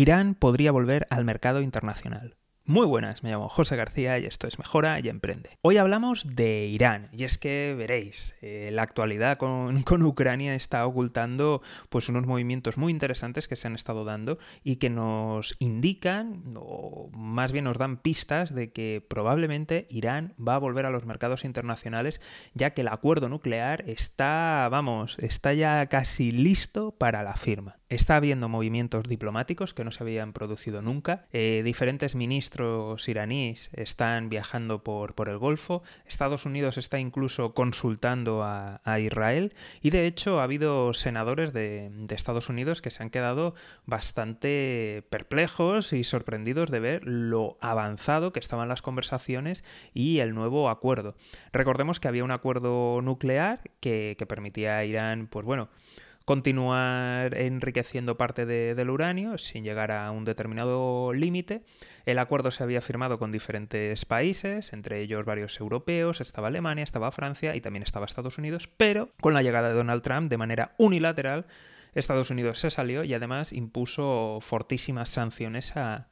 Irán podría volver al mercado internacional. Muy buenas, me llamo José García y esto es Mejora y Emprende. Hoy hablamos de Irán y es que veréis, eh, la actualidad con, con, Ucrania está ocultando pues unos movimientos muy interesantes que se han estado dando y que nos indican, o más bien nos dan pistas de que probablemente Irán va a volver a los mercados internacionales ya que el acuerdo nuclear está, vamos, está ya casi listo para la firma. Está habiendo movimientos diplomáticos que no se habían producido nunca, eh, diferentes ministros iraníes están viajando por, por el Golfo, Estados Unidos está incluso consultando a, Israel y de hecho ha habido senadores de, Estados Unidos que se han quedado bastante perplejos y sorprendidos de ver lo avanzado que estaban las conversaciones y el nuevo acuerdo. Recordemos que había un acuerdo nuclear que, que permitía a Irán, pues bueno, continuar enriqueciendo parte del uranio sin llegar a un determinado límite. El acuerdo se había firmado con diferentes países, entre ellos varios europeos, estaba Alemania, estaba Francia y también estaba Estados Unidos, pero con la llegada de Donald Trump de manera unilateral, Estados Unidos se salió y además impuso fortísimas sanciones a,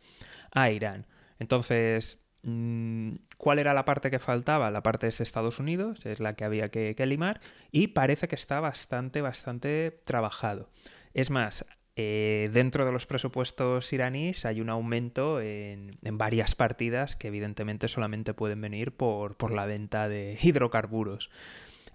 Irán. Entonces, ¿Cuál era la parte que faltaba? La parte es Estados Unidos, es la que había que, limar, y parece que está bastante, bastante trabajado. Es más, eh, dentro de los presupuestos iraníes hay un aumento en, varias partidas que evidentemente solamente pueden venir por, por la venta de hidrocarburos.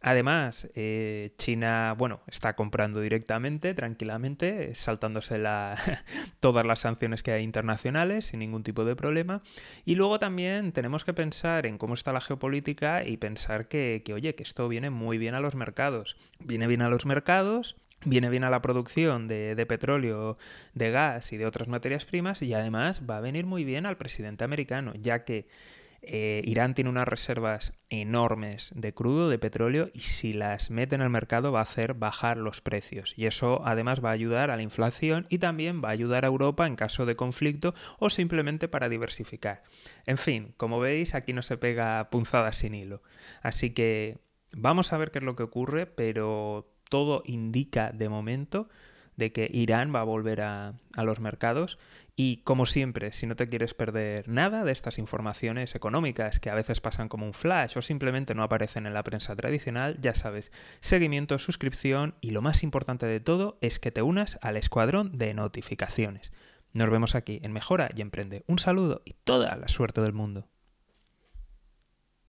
Además, eh, China, bueno, está comprando directamente, tranquilamente, saltándose la, todas las sanciones que hay internacionales sin ningún tipo de problema. Y luego también tenemos que pensar en cómo está la geopolítica y pensar que, oye, que esto viene muy bien a los mercados. Viene bien a los mercados, viene bien a la producción de, petróleo, de gas y de otras materias primas y además va a venir muy bien al presidente americano, ya que eh, Irán tiene unas reservas enormes de crudo, de petróleo, y si las mete en el mercado va a hacer bajar los precios. Y eso además va a ayudar a la inflación y también va a ayudar a Europa en caso de conflicto o simplemente para diversificar. En fin, como veis, aquí no se pega punzadas sin hilo. Así que vamos a ver qué es lo que ocurre, pero todo indica de momento de que Irán va a volver a, los mercados y como siempre, si no te quieres perder nada de estas informaciones económicas que a veces pasan como un flash o simplemente no aparecen en la prensa tradicional, ya sabes, seguimiento, suscripción y lo más importante de todo es que te unas al escuadrón de notificaciones. Nos vemos aquí en Mejora y Emprende. Un saludo y toda la suerte del mundo.